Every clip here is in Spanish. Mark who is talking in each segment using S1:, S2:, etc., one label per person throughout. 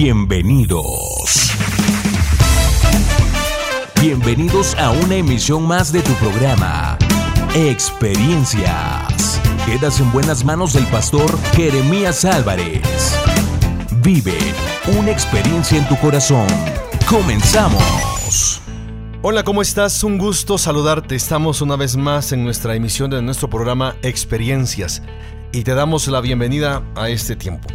S1: Bienvenidos. Bienvenidos a una emisión más de tu programa, Experiencias. Quedas en buenas manos del pastor Jeremías Álvarez. Vive una experiencia en tu corazón. Comenzamos.
S2: Hola, ¿cómo estás? Un gusto saludarte. Estamos una vez más en nuestra emisión de nuestro programa Experiencias y te damos la bienvenida a este tiempo.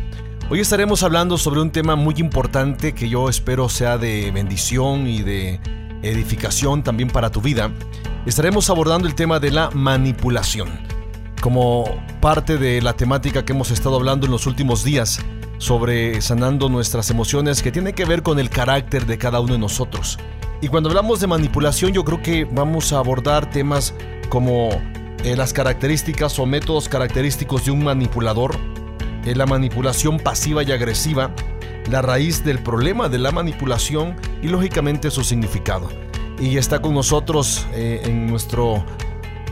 S2: Hoy estaremos hablando sobre un tema muy importante que yo espero sea de bendición y de edificación también para tu vida. Estaremos abordando el tema de la manipulación. Como parte de la temática que hemos estado hablando en los últimos días, sobre sanando nuestras emociones que tiene que ver con el carácter de cada uno de nosotros. Y cuando hablamos de manipulación yo creo que vamos a abordar temas como eh, las características o métodos característicos de un manipulador, eh, la manipulación pasiva y agresiva, la raíz del problema de la manipulación y lógicamente su significado. Y está con nosotros eh, en nuestro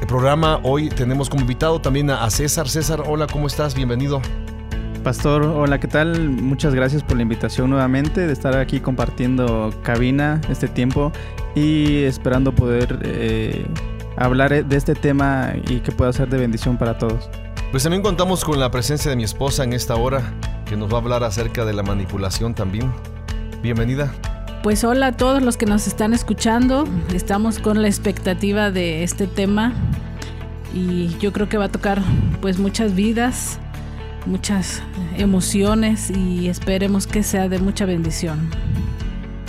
S2: programa hoy tenemos como invitado también a César. César, hola, ¿cómo estás? Bienvenido.
S3: Pastor, hola, ¿qué tal? Muchas gracias por la invitación nuevamente de estar aquí compartiendo cabina este tiempo y esperando poder eh, hablar de este tema y que pueda ser de bendición para todos.
S2: Pues también contamos con la presencia de mi esposa en esta hora, que nos va a hablar acerca de la manipulación también. Bienvenida.
S4: Pues hola a todos los que nos están escuchando. Estamos con la expectativa de este tema y yo creo que va a tocar pues muchas vidas muchas emociones y esperemos que sea de mucha bendición.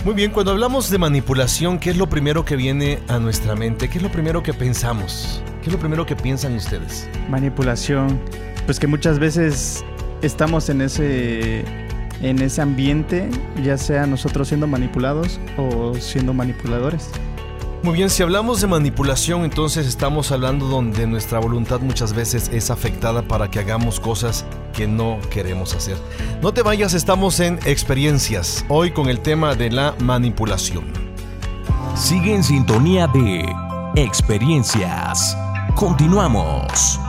S2: Muy bien, cuando hablamos de manipulación, ¿qué es lo primero que viene a nuestra mente? ¿Qué es lo primero que pensamos? ¿Qué es lo primero que piensan ustedes?
S3: Manipulación, pues que muchas veces estamos en ese en ese ambiente, ya sea nosotros siendo manipulados o siendo manipuladores.
S2: Muy bien, si hablamos de manipulación, entonces estamos hablando donde nuestra voluntad muchas veces es afectada para que hagamos cosas que no queremos hacer. No te vayas, estamos en experiencias, hoy con el tema de la manipulación.
S1: Sigue en sintonía de experiencias. Continuamos.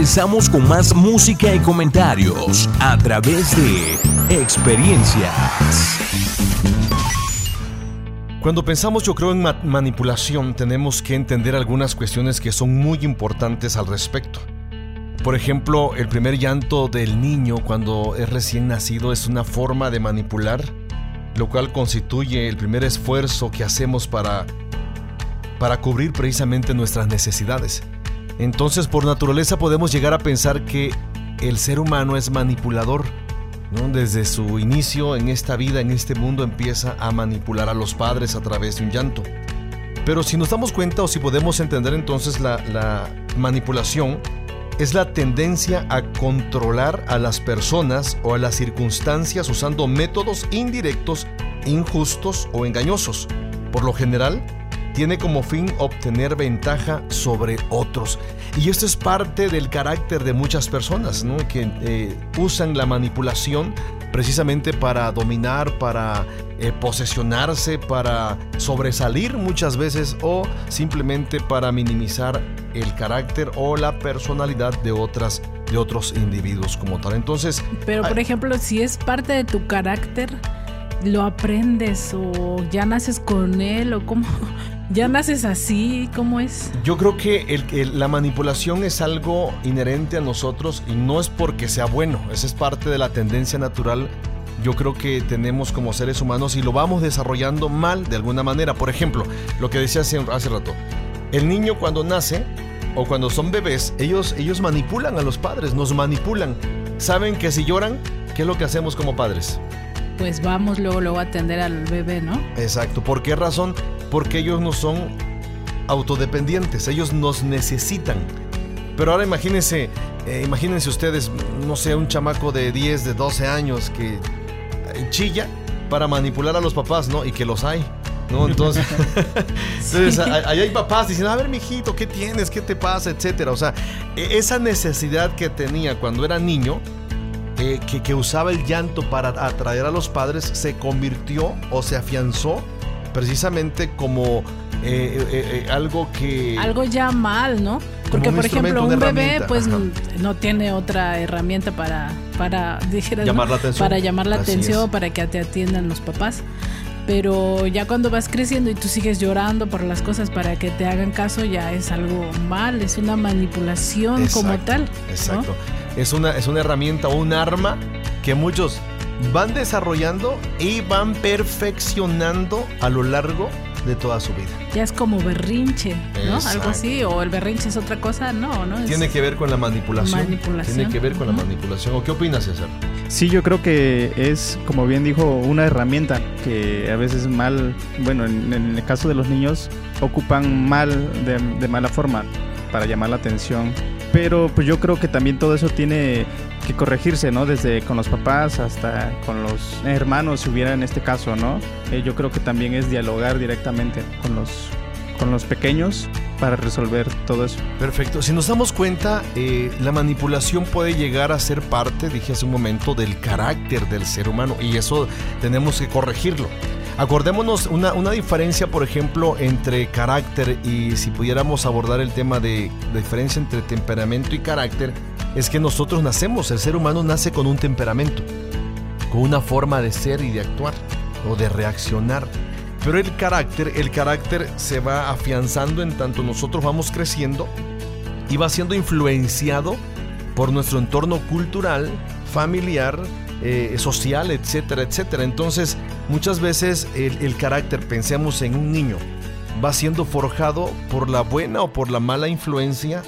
S1: Regresamos con más música y comentarios a través de experiencias.
S2: Cuando pensamos yo creo en manipulación tenemos que entender algunas cuestiones que son muy importantes al respecto. Por ejemplo, el primer llanto del niño cuando es recién nacido es una forma de manipular, lo cual constituye el primer esfuerzo que hacemos para, para cubrir precisamente nuestras necesidades. Entonces, por naturaleza podemos llegar a pensar que el ser humano es manipulador. Desde su inicio en esta vida, en este mundo, empieza a manipular a los padres a través de un llanto. Pero si nos damos cuenta o si podemos entender entonces la, la manipulación, es la tendencia a controlar a las personas o a las circunstancias usando métodos indirectos, injustos o engañosos. Por lo general, tiene como fin obtener ventaja sobre otros. Y esto es parte del carácter de muchas personas, ¿no? que eh, usan la manipulación precisamente para dominar, para eh, posesionarse, para sobresalir muchas veces o simplemente para minimizar el carácter o la personalidad de otras de otros individuos como tal. Entonces,
S4: pero por ejemplo, si es parte de tu carácter, lo aprendes o ya naces con él o cómo ¿Ya naces así? ¿Cómo es?
S2: Yo creo que la manipulación es algo inherente a nosotros y no es porque sea bueno, esa es parte de la tendencia natural. Yo creo que tenemos como seres humanos y lo vamos desarrollando mal de alguna manera. Por ejemplo, lo que decía hace, hace rato, el niño cuando nace o cuando son bebés, ellos, ellos manipulan a los padres, nos manipulan. Saben que si lloran, ¿qué es lo que hacemos como padres?
S4: Pues vamos luego, luego a atender al bebé, ¿no?
S2: Exacto. ¿Por qué razón? porque ellos no son autodependientes, ellos nos necesitan. Pero ahora imagínense, eh, imagínense ustedes, no sé, un chamaco de 10, de 12 años que eh, chilla para manipular a los papás, ¿no? Y que los hay. ¿no? Entonces, entonces ahí hay papás diciendo, a ver, mijito, ¿qué tienes? ¿Qué te pasa? Etcétera. O sea, e, esa necesidad que tenía cuando era niño, eh, que, que usaba el llanto para atraer a los padres, se convirtió o se afianzó precisamente como eh, eh, eh, algo que...
S4: Algo ya mal, ¿no? Porque, por ejemplo, un bebé pues no tiene otra herramienta para, para,
S2: llamar la atención.
S4: para llamar la atención, para que te atiendan los papás. Pero ya cuando vas creciendo y tú sigues llorando por las cosas para que te hagan caso, ya es algo mal, es una manipulación como tal.
S2: Exacto. Es, una, es una herramienta o un arma que muchos van desarrollando y van perfeccionando a lo largo de toda su vida.
S4: Ya es como berrinche, ¿no? Algo así, o el berrinche es otra cosa, no, ¿no?
S2: Tiene que ver con la manipulación.
S4: manipulación.
S2: Tiene que ver con la manipulación. ¿O qué opinas, César?
S3: Sí, yo creo que es, como bien dijo, una herramienta que a veces mal, bueno, en, el caso de los niños, ocupan mal, de, de mala forma, para llamar la atención. Pero pues yo creo que también todo eso tiene que corregirse, ¿no? Desde con los papás hasta con los hermanos, si hubiera en este caso, ¿no? Eh, yo creo que también es dialogar directamente con los, con los pequeños para resolver todo eso.
S2: Perfecto. Si nos damos cuenta, eh, la manipulación puede llegar a ser parte, dije hace un momento, del carácter del ser humano y eso tenemos que corregirlo. Acordémonos una, una diferencia, por ejemplo, entre carácter y si pudiéramos abordar el tema de, diferencia entre temperamento y carácter, es que nosotros nacemos, el ser humano nace con un temperamento, con una forma de ser y de actuar o de reaccionar. Pero el carácter, el carácter se va afianzando en tanto nosotros vamos creciendo y va siendo influenciado por nuestro entorno cultural, familiar, eh, social, etcétera, etcétera. Entonces, muchas veces el, el carácter, pensemos en un niño, va siendo forjado por la buena o por la mala influencia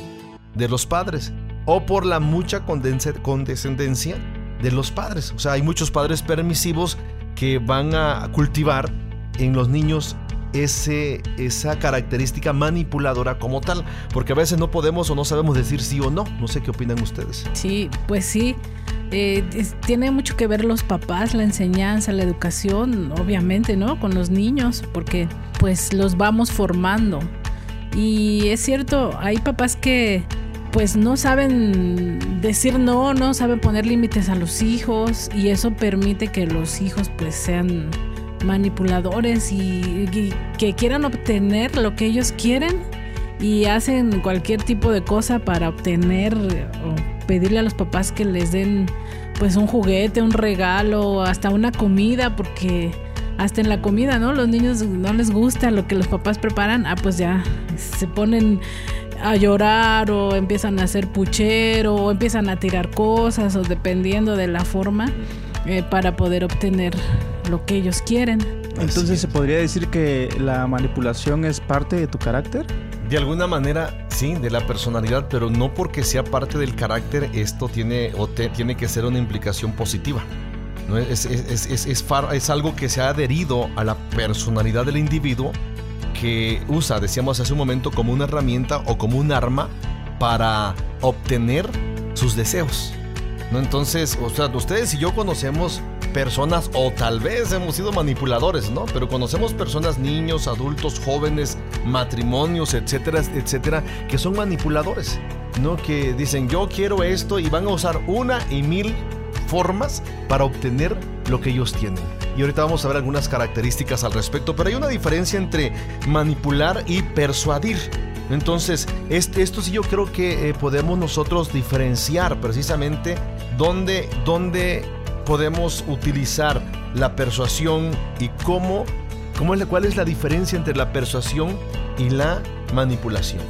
S2: de los padres o por la mucha condescendencia de los padres. O sea, hay muchos padres permisivos que van a cultivar en los niños ese, esa característica manipuladora como tal, porque a veces no podemos o no sabemos decir sí o no. No sé qué opinan ustedes.
S4: Sí, pues sí. Eh, tiene mucho que ver los papás, la enseñanza, la educación, obviamente, ¿no? Con los niños, porque pues los vamos formando. Y es cierto, hay papás que pues no saben decir no, no saben poner límites a los hijos y eso permite que los hijos pues sean manipuladores y, que quieran obtener lo que ellos quieren y hacen cualquier tipo de cosa para obtener o pedirle a los papás que les den pues un juguete, un regalo, hasta una comida, porque hasta en la comida, ¿no? Los niños no les gusta lo que los papás preparan, ah, pues ya se ponen a llorar o empiezan a hacer puchero o empiezan a tirar cosas o dependiendo de la forma eh, para poder obtener lo que ellos quieren.
S3: Entonces se podría decir que la manipulación es parte de tu carácter.
S2: De alguna manera, sí, de la personalidad, pero no porque sea parte del carácter, esto tiene, o tiene que ser una implicación positiva. Es, algo que se ha adherido a la personalidad del individuo que usa, decíamos hace un momento, como una herramienta o como un arma para obtener sus deseos. ¿no? Entonces, o ustedes y yo conocemos personas, o tal vez hemos sido manipuladores, ¿no? Pero conocemos personas, niños, adultos, jóvenes, matrimonios, etcétera, etcétera, que son manipuladores, ¿no? Que dicen, yo quiero esto y van a usar una y mil formas para obtener lo que ellos tienen. Y ahorita vamos a ver algunas características al respecto, pero hay una diferencia entre manipular y persuadir. Entonces, este, esto sí yo creo que eh, podemos nosotros diferenciar precisamente dónde, dónde podemos utilizar la persuasión y cómo, cómo es cuál es la diferencia entre la persuasión y la manipulación.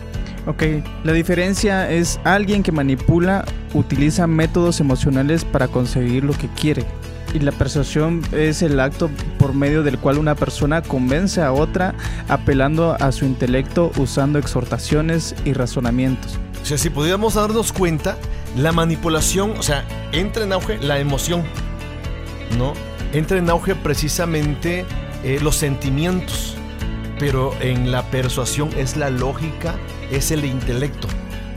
S3: Ok, la diferencia es alguien que manipula utiliza métodos emocionales para conseguir lo que quiere. Y la persuasión es el acto por medio del cual una persona convence a otra apelando a su intelecto usando exhortaciones y razonamientos.
S2: O sea, si pudiéramos darnos cuenta, la manipulación, o sea, entra en auge la emoción, ¿no? Entra en auge precisamente eh, los sentimientos, pero en la persuasión es la lógica, es el intelecto.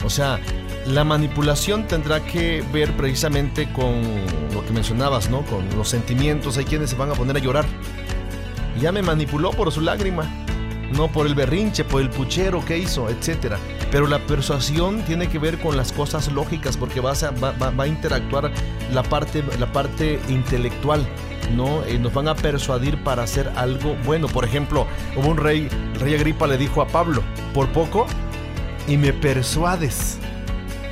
S2: O sea, la manipulación tendrá que ver precisamente con lo que mencionabas, ¿no? Con los sentimientos. Hay quienes se van a poner a llorar. Ya me manipuló por su lágrima, no por el berrinche, por el puchero que hizo, etcétera. Pero la persuasión tiene que ver con las cosas lógicas porque va a, va, a interactuar la parte, la parte intelectual. ¿no? Eh, nos van a persuadir para hacer algo bueno. Por ejemplo, hubo un rey, el rey Agripa le dijo a Pablo, por poco y me persuades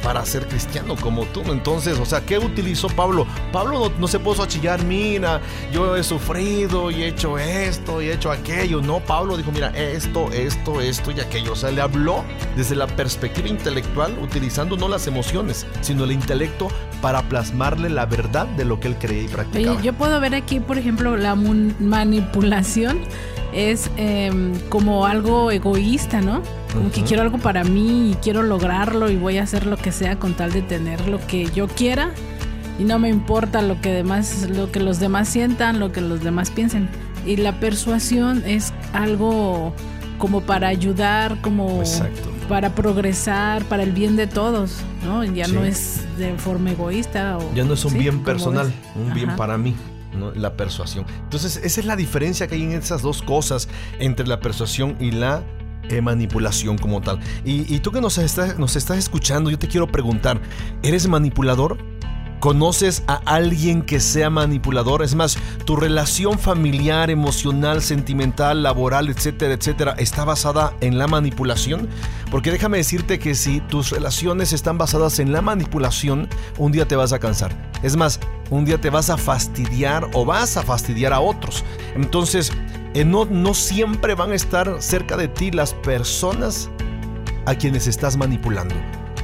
S2: para ser cristiano como tú. Entonces, o sea, ¿qué utilizó Pablo? Pablo no, se puso a chillar, mira, yo he sufrido y he hecho esto y he hecho aquello. No, Pablo dijo, mira, esto, esto, esto y aquello. O sea, le habló desde la perspectiva intelectual, utilizando no las emociones, sino el intelecto para plasmarle la verdad de lo que él creía y practicaba.
S4: yo puedo ver aquí, por ejemplo, la manipulación es em, como algo egoísta, ¿no? Como que quiero algo para mí y quiero lograrlo y voy a hacer lo que sea con tal de tener lo que yo quiera y no me importa lo que demás, lo que los demás sientan, lo que los demás piensen. Y la persuasión es algo como para ayudar, como para progresar, para el bien de todos, ¿no? Ya no es de forma egoísta. O,
S2: ya no es un bien personal, un bien para mí. la persuasión. Entonces, esa es la diferencia que hay en esas dos cosas entre la persuasión y la eh, manipulación como tal. Y, tú que nos estás, nos estás escuchando, yo te quiero preguntar, ¿eres manipulador? ¿Conoces a alguien que sea manipulador? Es más, tu relación familiar, emocional, sentimental, laboral, etcétera, etcétera, está basada en la manipulación. Porque déjame decirte que si tus relaciones están basadas en la manipulación, un día te vas a cansar. Es más, un día te vas a fastidiar o vas a fastidiar a otros. Entonces, eh, no, no siempre van a estar cerca de ti las personas a quienes estás manipulando.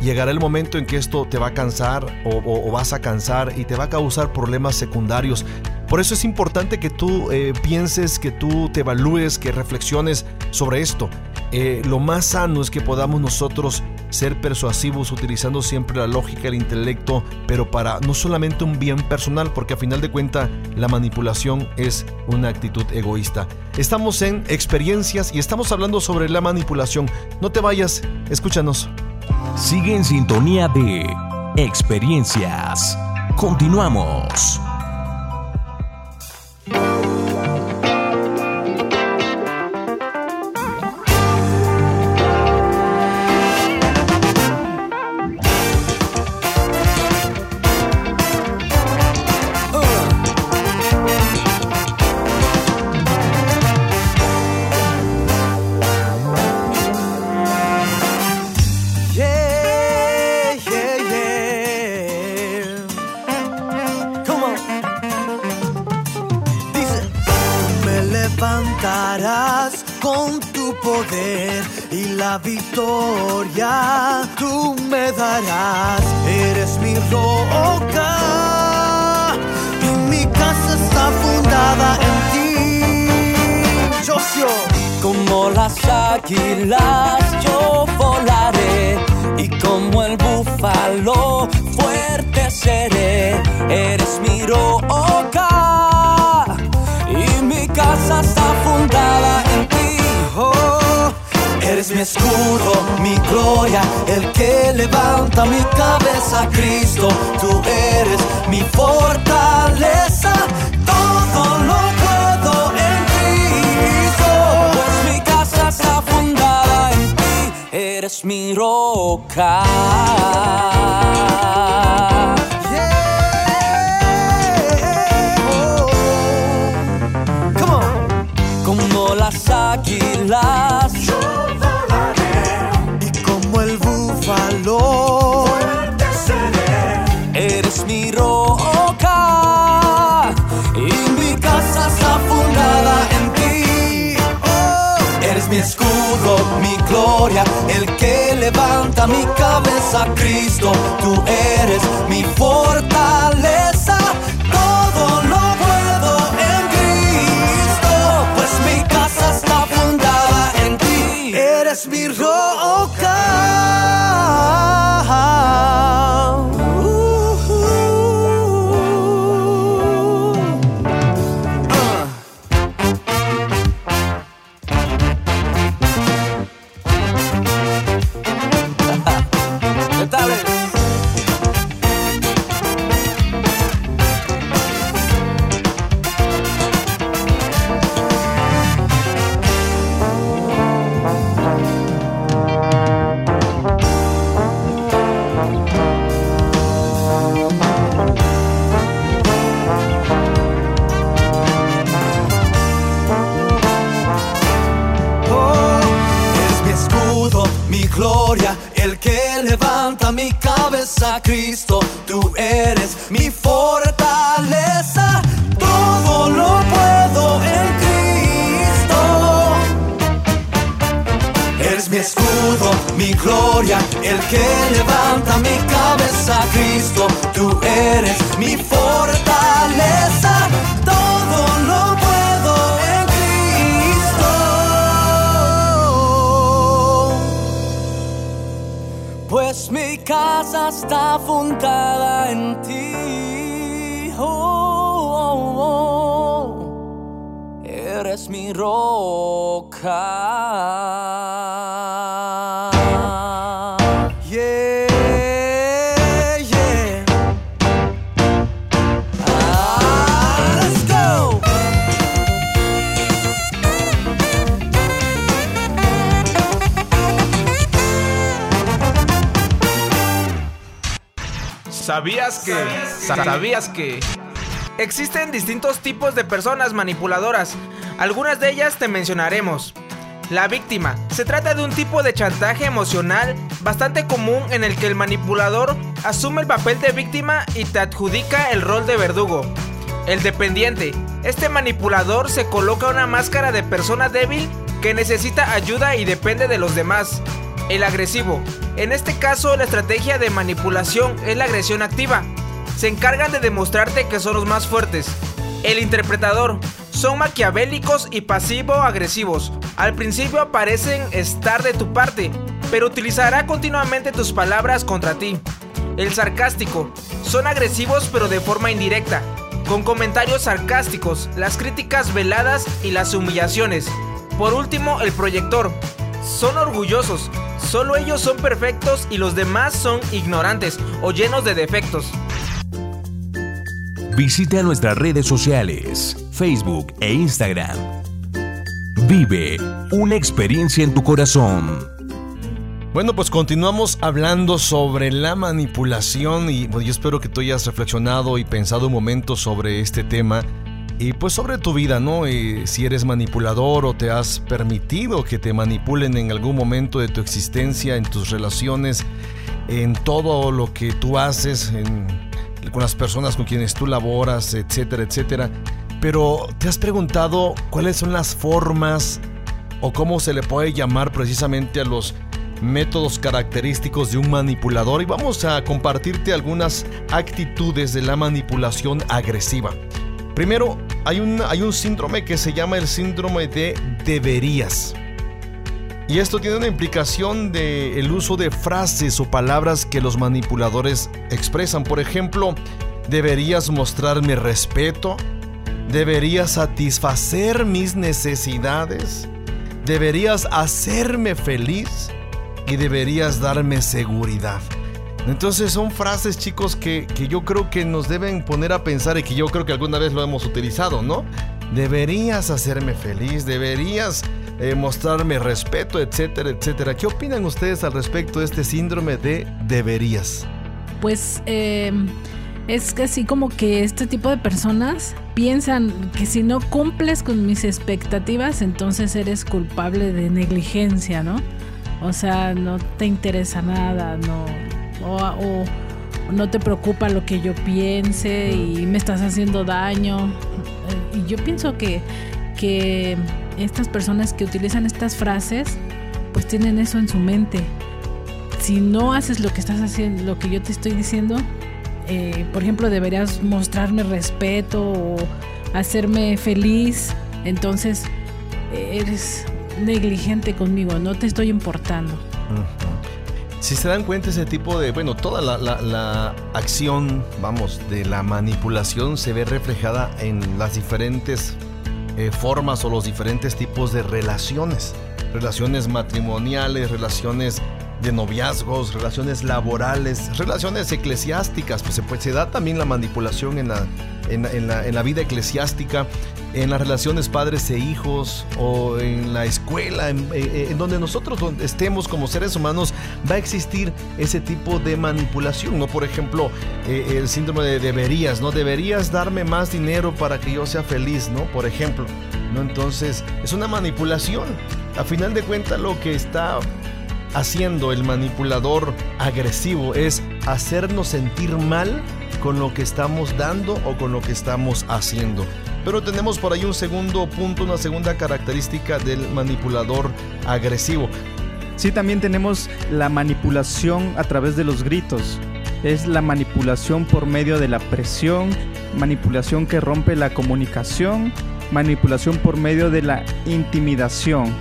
S2: Llegará el momento en que esto te va a cansar o, vas a cansar y te va a causar problemas secundarios. Por eso es importante que tú eh, pienses, que tú te evalúes, que reflexiones sobre esto. Eh, lo más sano es que podamos nosotros ser persuasivos utilizando siempre la lógica, el intelecto, pero para no solamente un bien personal, porque a final de cuentas la manipulación es una actitud egoísta. Estamos en experiencias y estamos hablando sobre la manipulación. No te vayas, escúchanos.
S1: Sigue en sintonía de experiencias. Continuamos.
S5: Victoria tú me darás. Eres mi roca y mi casa está fundada en ti. Yo
S6: como las águilas yo volaré y como el búfalo fuerte seré. Eres mi roca y mi casa está fundada en ti. Oh, eres mi escudo, mi gloria, el que levanta mi cabeza, Cristo. Tú eres mi fortaleza, todo lo puedo en Cristo. Pues mi casa está fundada en ti, eres mi roca. Como las águilas,
S5: Yo volaré y como el búfalo fuerte seré.
S6: eres mi roca y mi casa está fundada en ti. Oh, eres mi escudo, mi gloria, el que levanta mi cabeza, Cristo. Tú eres mi fortaleza.
S5: Eres mi cabeza,
S7: ¿Sabías que? Existen distintos tipos de personas manipuladoras. Algunas de ellas te mencionaremos. La víctima. Se trata de un tipo de chantaje emocional bastante común en el que el manipulador asume el papel de víctima y te adjudica el rol de verdugo. El dependiente. Este manipulador se coloca una máscara de persona débil que necesita ayuda y depende de los demás. El agresivo. En este caso, la estrategia de manipulación es la agresión activa. Se encargan de demostrarte que son los más fuertes. El interpretador. Son maquiavélicos y pasivo-agresivos. Al principio parecen estar de tu parte, pero utilizará continuamente tus palabras contra ti. El sarcástico. Son agresivos pero de forma indirecta, con comentarios sarcásticos, las críticas veladas y las humillaciones. Por último, el proyector. Son orgullosos, solo ellos son perfectos y los demás son ignorantes o llenos de defectos.
S1: Visita nuestras redes sociales, Facebook e Instagram. Vive una experiencia en tu corazón.
S2: Bueno, pues continuamos hablando sobre la manipulación y yo espero que tú hayas reflexionado y pensado un momento sobre este tema y pues sobre tu vida, ¿no? Y si eres manipulador o te has permitido que te manipulen en algún momento de tu existencia, en tus relaciones, en todo lo que tú haces, en- con las personas con quienes tú laboras, etcétera, etcétera. Pero ¿te has preguntado cuáles son las formas o cómo se le puede llamar precisamente a los métodos característicos de un manipulador? Y vamos a compartirte algunas actitudes de la manipulación agresiva. Primero, hay un, hay un síndrome que se llama el síndrome de deberías. Y esto tiene una implicación de el uso de frases o palabras que los manipuladores expresan. Por ejemplo, deberías mostrarme respeto, deberías satisfacer mis necesidades, deberías hacerme feliz y deberías darme seguridad. Entonces son frases chicos que, yo creo que nos deben poner a pensar y que yo creo que alguna vez lo hemos utilizado, ¿no? Deberías hacerme feliz, deberías eh, mostrarme respeto, etcétera, etcétera. ¿Qué opinan ustedes al respecto de este síndrome de deberías?
S4: Pues eh, es así como que este tipo de personas piensan que si no cumples con mis expectativas, entonces eres culpable de negligencia, ¿no? O sea, no te interesa nada, no, o, no te preocupa lo que yo piense y me estás haciendo daño. Eh, y yo pienso que, que estas personas que utilizan estas frases, pues tienen eso en su mente. Si no haces lo que estás haciendo, lo que yo te estoy diciendo, eh, por ejemplo, deberías mostrarme respeto o hacerme feliz, entonces eres negligente conmigo, no te estoy importando.
S2: Si se dan cuenta ese tipo de, bueno, toda la, acción, vamos, de la manipulación se ve reflejada en las diferentes eh, formas o los diferentes tipos de relaciones. Relaciones matrimoniales, relaciones de noviazgos, relaciones laborales, relaciones eclesiásticas, pues se, pues, da también la manipulación en la, en, la, en la vida eclesiástica, en las relaciones padres e hijos o en la escuela, en, eh, eh, donde nosotros donde estemos como seres humanos, va a existir ese tipo de manipulación, ¿no? Por ejemplo, eh, el síndrome de deberías, ¿no? Deberías darme más dinero para que yo sea feliz, ¿no? Por ejemplo, ¿no? Entonces, es una manipulación. A final de cuentas, lo que está haciendo el manipulador agresivo es hacernos sentir mal con lo que estamos dando o con lo que estamos haciendo. Pero tenemos por ahí un segundo punto, una segunda característica del manipulador agresivo.
S3: Sí, también tenemos la manipulación a través de los gritos. Es la manipulación por medio de la presión, manipulación que rompe la comunicación, manipulación por medio de la intimidación.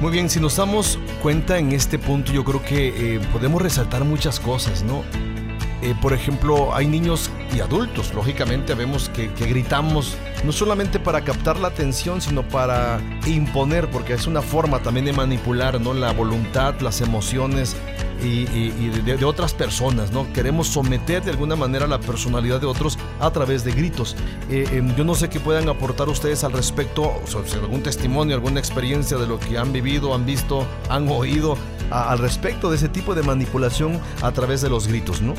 S2: Muy bien, si nos damos cuenta en este punto, yo creo que eh, podemos resaltar muchas cosas, ¿no? Eh, por ejemplo, hay niños y adultos, lógicamente vemos que, gritamos no solamente para captar la atención, sino para imponer, porque es una forma también de manipular ¿no? la voluntad, las emociones y, de, otras personas, ¿no? Queremos someter de alguna manera la personalidad de otros a través de gritos. Eh, em, yo no sé qué puedan aportar ustedes al respecto, algún testimonio, alguna experiencia de lo que han vivido, han visto, han oído al respecto de ese tipo de manipulación a través de los gritos, ¿no?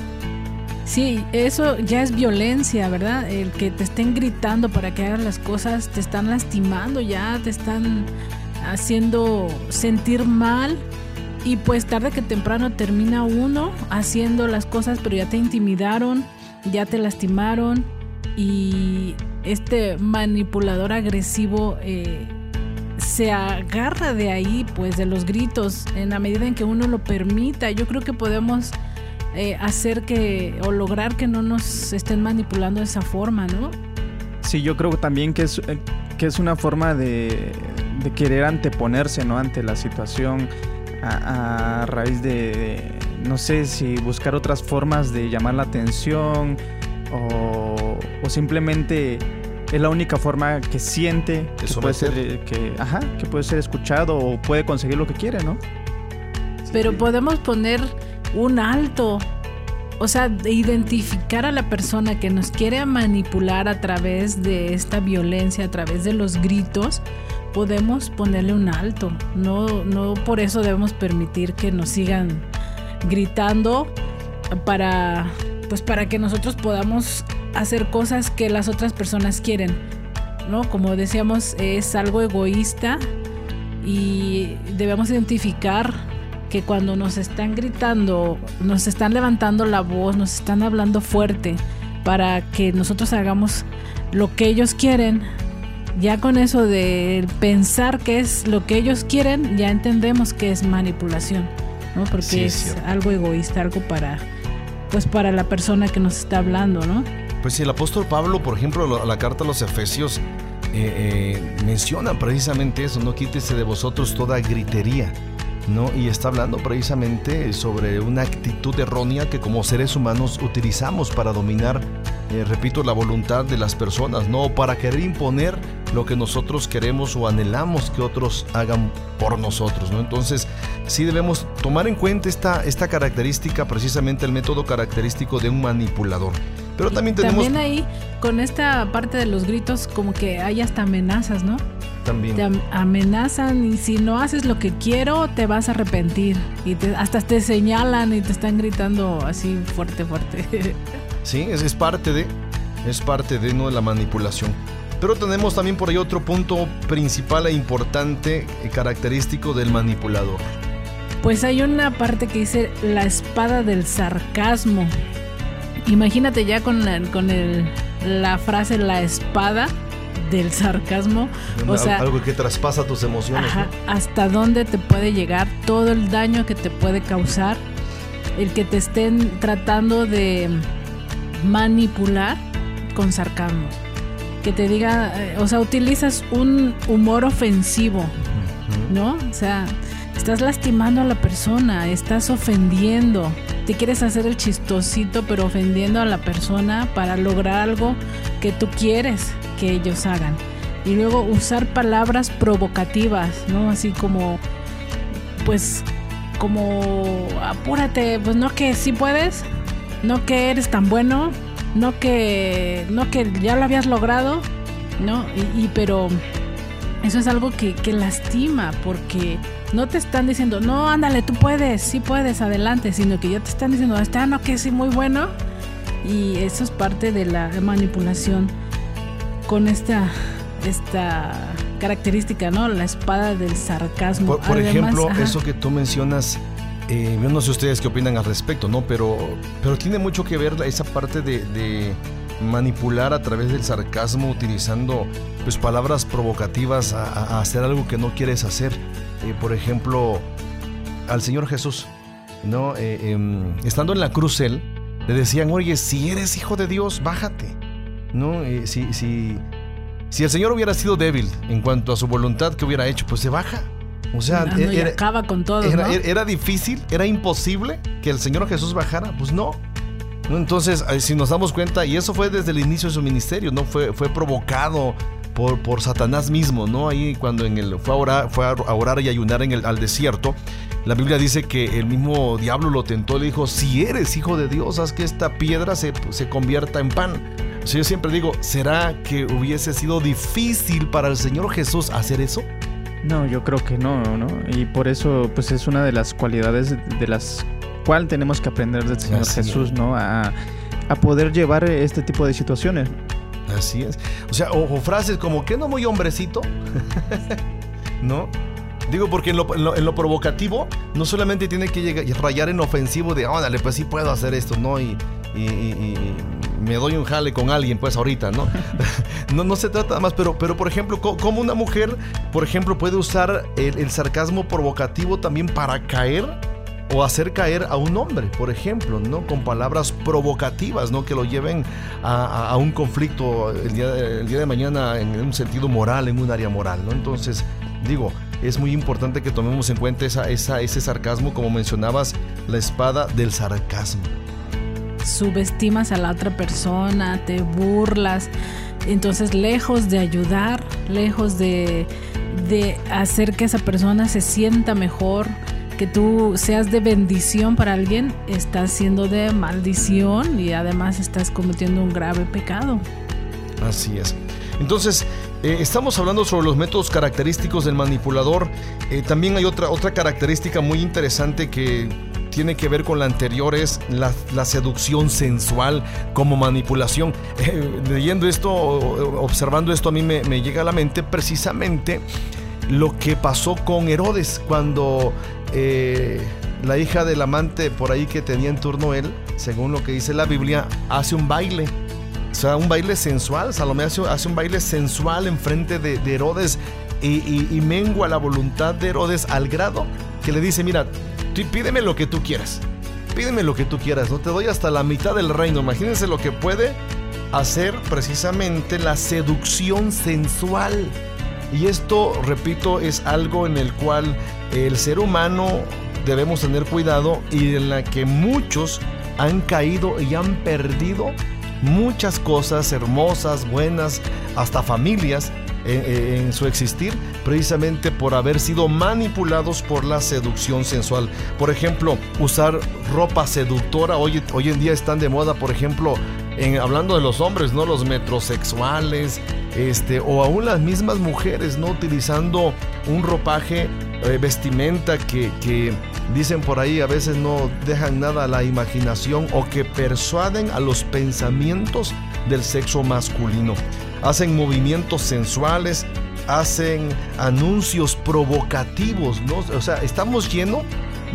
S4: Sí, eso ya es violencia, ¿verdad? El que te estén gritando para que hagas las cosas, te están lastimando ya, te están haciendo sentir mal y pues tarde que temprano termina uno haciendo las cosas, pero ya te intimidaron, ya te lastimaron y este manipulador agresivo eh, se agarra de ahí, pues de los gritos, en la medida en que uno lo permita. Yo creo que podemos eh, hacer que o lograr que no nos estén manipulando de esa forma, ¿no?
S3: Sí, yo creo también que es, eh, que es una forma de, de querer anteponerse, ¿no? Ante la situación a, raíz de, no sé si buscar otras formas de llamar la atención o, simplemente es la única forma que siente que puede ser que, ajá, que puede ser escuchado o puede conseguir lo que quiere, ¿no?
S4: Pero podemos poner un alto, o sea, identificar a la persona que nos quiere manipular a través de esta violencia, a través de los gritos, podemos ponerle un alto. No, no por eso debemos permitir que nos sigan gritando para, pues para que nosotros podamos hacer cosas que las otras personas quieren. ¿no? Como decíamos, es algo egoísta y debemos identificar que cuando nos están gritando, nos están levantando la voz, nos están hablando fuerte, para que nosotros hagamos lo que ellos quieren. Ya con eso de pensar que es lo que ellos quieren, ya entendemos que es manipulación, ¿no? Porque es, algo egoísta, algo para pues para la persona que nos está hablando, ¿no?
S2: Pues el apóstol Pablo, por ejemplo, la carta a los Efesios eh, eh, menciona precisamente eso, no quítese de vosotros toda gritería. ¿no? Y está hablando precisamente sobre una actitud errónea que como seres humanos utilizamos para dominar, eh, repito, la voluntad de las personas, ¿no? Para querer imponer lo que nosotros queremos o anhelamos que otros hagan por nosotros, ¿no? Entonces, sí debemos tomar en cuenta esta, esta característica, precisamente el método característico de un manipulador. Pero también tenemos...
S4: También ahí, con esta parte de los gritos, como que hay hasta amenazas, ¿no?
S2: También.
S4: Te amenazan y si no haces lo que quiero, te vas a arrepentir. Y hasta te señalan y te están gritando así fuerte, fuerte.
S2: Sí, es, es parte de, es parte de, ¿no? de la manipulación. Pero tenemos también por ahí otro punto principal e importante, y característico del manipulador.
S4: Pues hay una parte que dice la espada del sarcasmo. Imagínate ya con la, con el, la frase la espada del sarcasmo. O sea,
S2: algo que traspasa tus emociones.
S4: Hasta dónde te puede llegar, todo el daño que te puede causar, el que te estén tratando de manipular con sarcasmo. Que te diga, eh, o sea, utilizas un humor ofensivo, ¿no? O sea, estás lastimando a la persona, estás ofendiendo, te quieres hacer el chistosito, pero ofendiendo a la persona para lograr algo que tú quieres que ellos hagan. Y luego usar palabras provocativas, ¿no? Así como, pues, como, apúrate, pues no que sí puedes, no que eres tan bueno, no que, no que ya lo habías logrado, ¿no? Y, pero eso es algo que, que lastima porque no te están diciendo, no, ándale, tú puedes, sí puedes, adelante, sino que ya te están diciendo, está, no, que sí, muy bueno. Y eso es parte de la manipulación con esta, esta característica, ¿no? La espada del sarcasmo.
S2: Por, ejemplo, eso que tú mencionas, eh, yo no sé ustedes qué opinan al respecto, ¿no? Pero, pero tiene mucho que ver esa parte de, manipular a través del sarcasmo utilizando pues palabras provocativas a, hacer algo que no quieres hacer. Eh, por ejemplo, al Señor Jesús, ¿no? Eh, em, estando en la cruz él, le decían, oye, si eres hijo de Dios, bájate. ¿no? Eh, si, si, si el Señor hubiera sido débil en cuanto a su voluntad que hubiera hecho, pues se baja. O sea,
S4: ah, era, acaba con todo.
S2: Era, difícil, era imposible que el Señor Jesús bajara. Pues no. Entonces, eh, si nos damos cuenta, y eso fue desde el inicio de su ministerio, ¿no? Fue, fue provocado por, por Satanás mismo, ¿no? Ahí cuando en el, fue, a orar, fue a orar y ayunar en el, al desierto, la Biblia dice que el mismo diablo lo tentó, le dijo, si eres hijo de Dios, haz que esta piedra se, se convierta en pan yo siempre digo, ¿será que hubiese sido difícil para el Señor Jesús hacer eso?
S3: No, yo creo que no, ¿no? Y por eso, pues es una de las cualidades de las cuales tenemos que aprender del Señor Jesús, ¿no? A, poder llevar este tipo de situaciones.
S2: Así. O sea, o, frases como, ¿qué no muy hombrecito? ¿No? Digo, porque en lo, provocativo no solamente tiene que llegar, rayar en ofensivo de, órale, pues sí puedo hacer esto, ¿no? y, me doy un jale con alguien, pues ahorita, ¿no? no, no se trata más, pero, pero por ejemplo, ¿cómo una mujer, por ejemplo, puede usar el, sarcasmo provocativo también para caer o hacer caer a un hombre, por ejemplo, ¿no? Con palabras provocativas, ¿no? Que lo lleven a, un conflicto el día, de mañana en un sentido moral, en un área moral, ¿no? Entonces, digo, es muy importante que tomemos en cuenta esa, esa, ese sarcasmo, como mencionabas, la espada del sarcasmo
S4: subestimas a la otra persona, te burlas. Entonces, lejos de ayudar, lejos de, hacer que esa persona se sienta mejor, que tú seas de bendición para alguien, estás siendo de maldición y además estás cometiendo un grave pecado.
S2: Así es. Entonces, eh, estamos hablando sobre los métodos característicos del manipulador. Eh, también hay otra, otra característica muy interesante que tiene que ver con la anterior, es la, seducción sensual como manipulación. Eh, leyendo esto, observando esto, a mí me, llega a la mente precisamente lo que pasó con Herodes cuando eh, la hija del amante por ahí que tenía en turno él, según lo que dice la Biblia, hace un baile O sea, un baile sensual. Salomé hace, un baile sensual enfrente de, de Herodes y, y, mengua la voluntad de Herodes al grado que le dice, mira, pídeme lo que tú quieras. Pídeme lo que tú quieras, no te doy hasta la mitad del reino. Imagínense lo que puede hacer precisamente la seducción sensual. Y esto, repito, es algo en el cual el ser humano debemos tener cuidado y en la que muchos han caído y han perdido muchas cosas hermosas, buenas, hasta familias eh, eh, en, su existir, precisamente por haber sido manipulados por la seducción sensual. Por ejemplo, usar ropa seductora, hoy, hoy en día están de moda, por ejemplo, hablando de los hombres, ¿no? Los metrosexuales, este, o aún las mismas mujeres, ¿no? Utilizando un ropaje, eh, vestimenta que, que dicen por ahí a veces no dejan nada a la imaginación o que persuaden a los pensamientos del sexo masculino. Hacen movimientos sensuales, hacen anuncios provocativos, ¿no? O sea, estamos llenos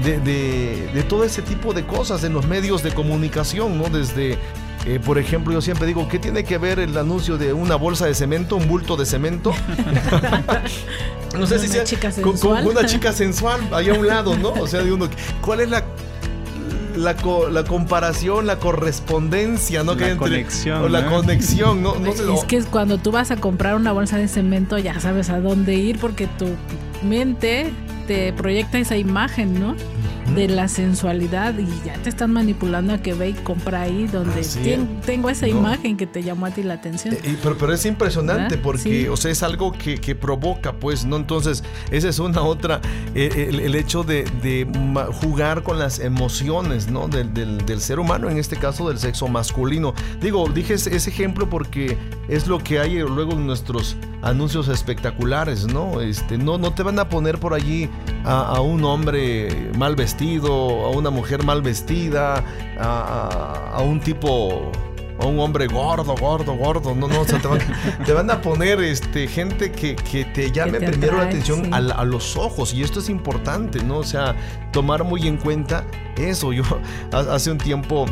S2: de, de, de, todo ese tipo de cosas en los medios de comunicación, ¿no? Desde eh, por ejemplo, yo siempre digo, ¿qué tiene que ver el anuncio de una bolsa de cemento, un bulto de cemento? no sé si sea con, una chica sensual ahí a un lado, ¿no? O sea, de uno, ¿cuál es la la, la, comparación, la correspondencia, ¿no?
S3: La conexión. O
S2: la conexión, ¿no? no
S4: sé, es que cuando tú vas a comprar una bolsa de cemento ya sabes a dónde ir porque tu mente te proyecta esa imagen, ¿no? De la sensualidad y ya te están manipulando a que ve y compra ahí donde tengo esa imagen que te llamó a ti la atención.
S2: Eh, pero, pero, es impresionante porque, o sea, es algo que, que, provoca, pues, ¿no? Entonces, esa es una otra, eh, el, hecho de, de, jugar con las emociones, ¿no? Del, del, del, ser humano, en este caso del sexo masculino. Digo, dije ese, ejemplo porque es lo que hay luego en nuestros anuncios espectaculares, ¿no? Este, no, no te van a poner por allí a, a un hombre mal vestido a una mujer mal vestida, a, un tipo a un hombre gordo, gordo, gordo. No, no, te, van, a poner este, gente que, te llame primero la atención a, los ojos. Y esto es importante, ¿no? O sea, tomar muy en cuenta eso. Yo hace un tiempo.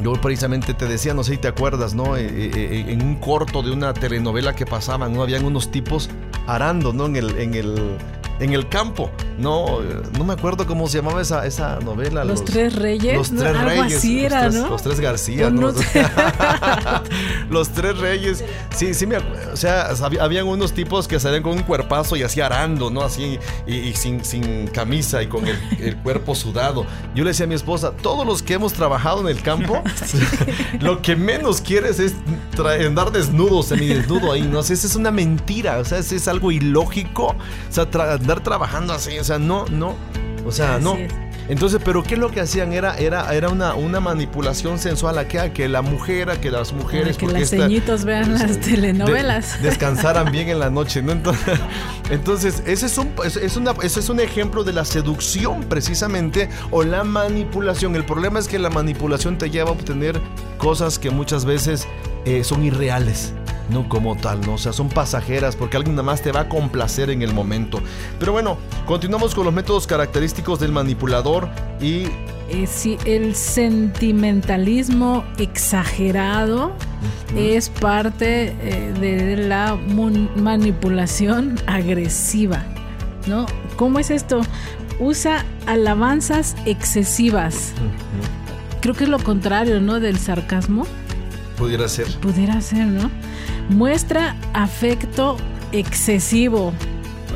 S2: Yo precisamente te decía, no sé si te acuerdas, ¿no? Eh, eh, eh, en un corto de una telenovela que pasaban, ¿no? Habían unos tipos arando, ¿no? En el, en el, en el campo. No, no me acuerdo cómo se llamaba esa, esa novela.
S4: Los, Tres Reyes. Los Tres Reyes. Así era,
S2: los,
S4: tres,
S2: ¿no? los Tres García, ¿no? los Tres Reyes. Sí, sí, me O sea, habían unos tipos que salían con un cuerpazo y así arando, ¿no? Así, y, sin, sin, camisa y con el, cuerpo sudado. Yo le decía a mi esposa, todos los que hemos trabajado en el campo, lo que menos quieres es andar desnudo, desnudo ahí, ¿no? O sea, esa es una mentira, o sea, es, es algo ilógico. O sea, andar trabajando así, o sea, no, no. O sea, no. Entonces, pero ¿qué es lo que hacían? Era, era, era una, una manipulación sensual a que, a que la mujer, a que las mujeres.
S4: que las ceñitos vean las telenovelas.
S2: descansaran bien en la noche, ¿no? Entonces, entonces ese, es un, es, una, ese es un ejemplo de la seducción, precisamente, o la manipulación. El problema es que la manipulación te lleva a obtener cosas que muchas veces eh, son irreales no como tal, ¿no? O sea, son pasajeras porque alguien nada más te va a complacer en el momento. Pero bueno, continuamos con los métodos característicos del manipulador y...
S4: Eh, sí, el sentimentalismo exagerado es parte eh, de la manipulación agresiva, ¿no? ¿Cómo es esto? Usa alabanzas excesivas. Creo que es lo contrario, ¿no? Del sarcasmo.
S2: Pudiera ser.
S4: Pudiera ser, ¿no? Muestra afecto excesivo.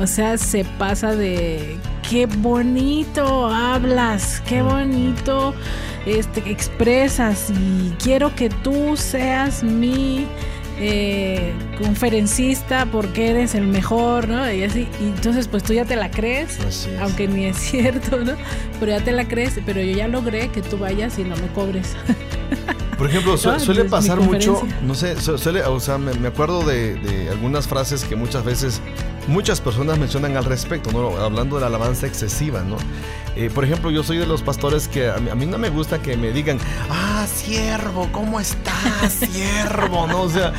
S4: O sea, se pasa de qué bonito hablas, qué bonito este, expresas y quiero que tú seas mi eh, conferencista porque eres el mejor, ¿no? Y así, y entonces pues tú ya te la crees, aunque ni es cierto, ¿no? Pero ya te la crees, pero yo ya logré que tú vayas y no me cobres.
S2: Por ejemplo, suele pasar mucho, no sé, suele, o sea, me, acuerdo de, algunas frases que muchas veces muchas personas mencionan al respecto, ¿no? Hablando de la alabanza excesiva, ¿no? Eh, por ejemplo, yo soy de los pastores que a mí, no me gusta que me digan, ah, siervo, ¿cómo estás, siervo? ¿No? O sea,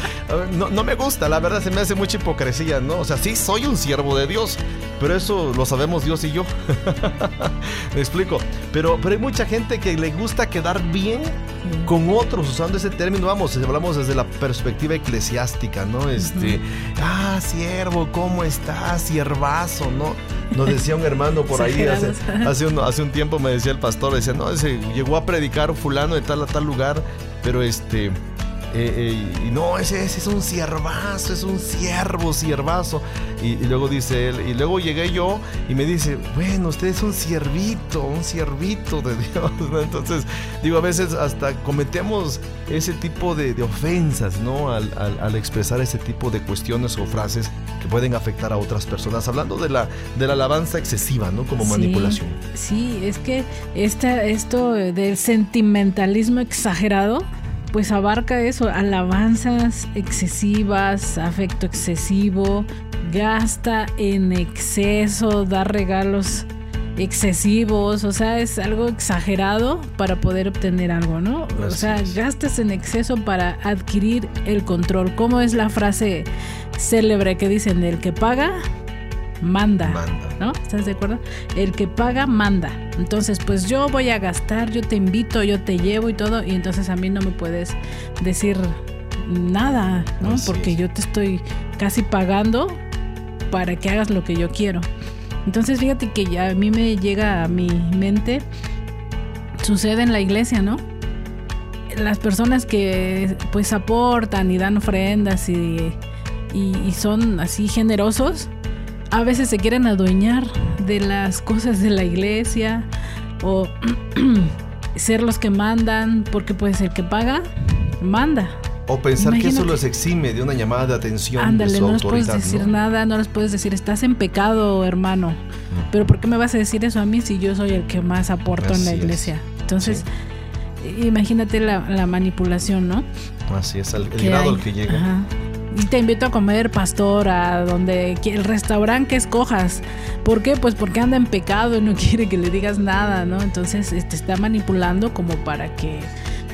S2: no, no, me gusta, la verdad se me hace mucha hipocresía, ¿no? O sea, sí soy un siervo de Dios, pero eso lo sabemos Dios y yo. me explico. Pero, pero hay mucha gente que le gusta quedar bien con otros usando ese término. Vamos, hablamos desde la perspectiva eclesiástica, ¿no? Este, ah, siervo, ¿cómo estás, siervazo, ¿no? Nos decía un hermano por ahí hace, hace, un, hace un tiempo, me decía el pastor, decía, no, ese llegó a predicar fulano de tal a tal lugar, pero este eh, eh, y no, ese, es un siervazo, es un siervo, siervazo. Y, luego dice él, y luego llegué yo y me dice, bueno, usted es un siervito, un siervito de Dios. Entonces, digo, a veces hasta cometemos ese tipo de, ofensas, ¿no? Al, expresar ese tipo de cuestiones o frases que pueden afectar a otras personas. Hablando de la, de la alabanza excesiva, ¿no? Como manipulación.
S4: Sí, es que esta, esto del sentimentalismo exagerado pues abarca eso, alabanzas excesivas, afecto excesivo, gasta en exceso, da regalos excesivos, o sea, es algo exagerado para poder obtener algo, ¿no? o sea, gastas en exceso para adquirir el control. ¿Cómo es la frase célebre que dicen, el que paga, manda, ¿no? ¿Estás de acuerdo? El que paga, manda. Entonces, pues yo voy a gastar, yo te invito, yo te llevo y todo, y entonces a mí no me puedes decir nada, ¿no? Porque yo te estoy casi pagando para que hagas lo que yo quiero. Entonces, fíjate que ya a mí me llega a mi mente, sucede en la iglesia, ¿no? Las personas que pues aportan y dan ofrendas y, y son así generosos, a veces se quieren adueñar de las cosas de la iglesia o ser los que mandan, porque pues el que paga, manda.
S2: O pensar que eso los exime de una llamada de atención.
S4: Ándale, no les puedes decir nada, no les puedes decir, estás en pecado, hermano. Pero ¿por qué me vas a decir eso a mí si yo soy el que más aporto en la iglesia? Entonces, imagínate la, manipulación, ¿no?
S2: Así es, el, grado al que llega
S4: y te invito a comer, pastor, a donde el restaurante que escojas. ¿Por qué? Pues porque anda en pecado y no quiere que le digas nada, ¿no? Entonces te este, está manipulando como para que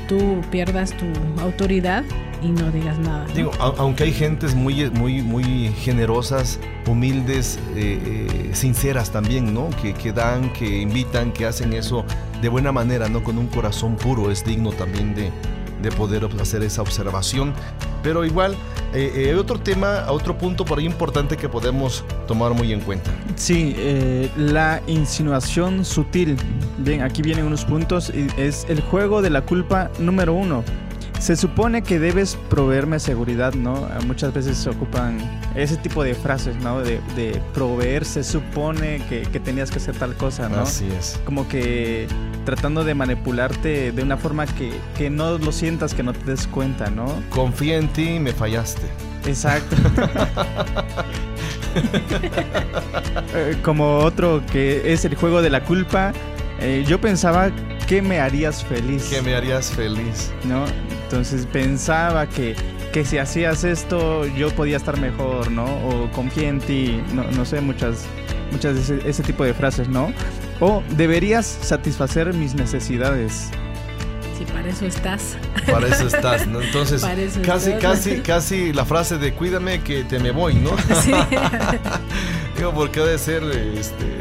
S4: tú pierdas tu autoridad y no digas nada.
S2: Digo, aunque hay gentes muy, muy, muy generosas, humildes, eh, eh, sinceras también, ¿no? Que, que dan, que invitan, que hacen eso de buena manera, ¿no? Con un corazón puro, es digno también de, de poder hacer esa observación. Pero igual, eh, eh, otro tema, otro punto por ahí importante que podemos tomar muy en cuenta.
S3: Sí, eh, la insinuación sutil. Bien, aquí vienen unos puntos. Es el juego de la culpa número uno. Se supone que debes proveerme seguridad, ¿no? Muchas veces se ocupan ese tipo de frases, ¿no? De, proveer, se supone que, tenías que hacer tal cosa, ¿no?
S2: Así es.
S3: Como que tratando de manipularte de una forma que, que no lo sientas, que no te des cuenta, ¿no?
S2: Confía en ti y me fallaste.
S3: Exacto. Eh, como otro que es el juego de la culpa, eh, yo pensaba que me harías feliz.
S2: Que me harías feliz.
S3: ¿No? Entonces pensaba que, que si hacías esto yo podía estar mejor, ¿no? O confía en ti, no, no sé, muchas, muchas de ese, ese tipo de frases, ¿no? O deberías satisfacer mis necesidades.
S4: Sí, para eso estás.
S2: Para eso estás, ¿no? Entonces, casi, casi, casi la frase de cuídame que te me voy, ¿no? Sí. Digo, porque ha de ser, este,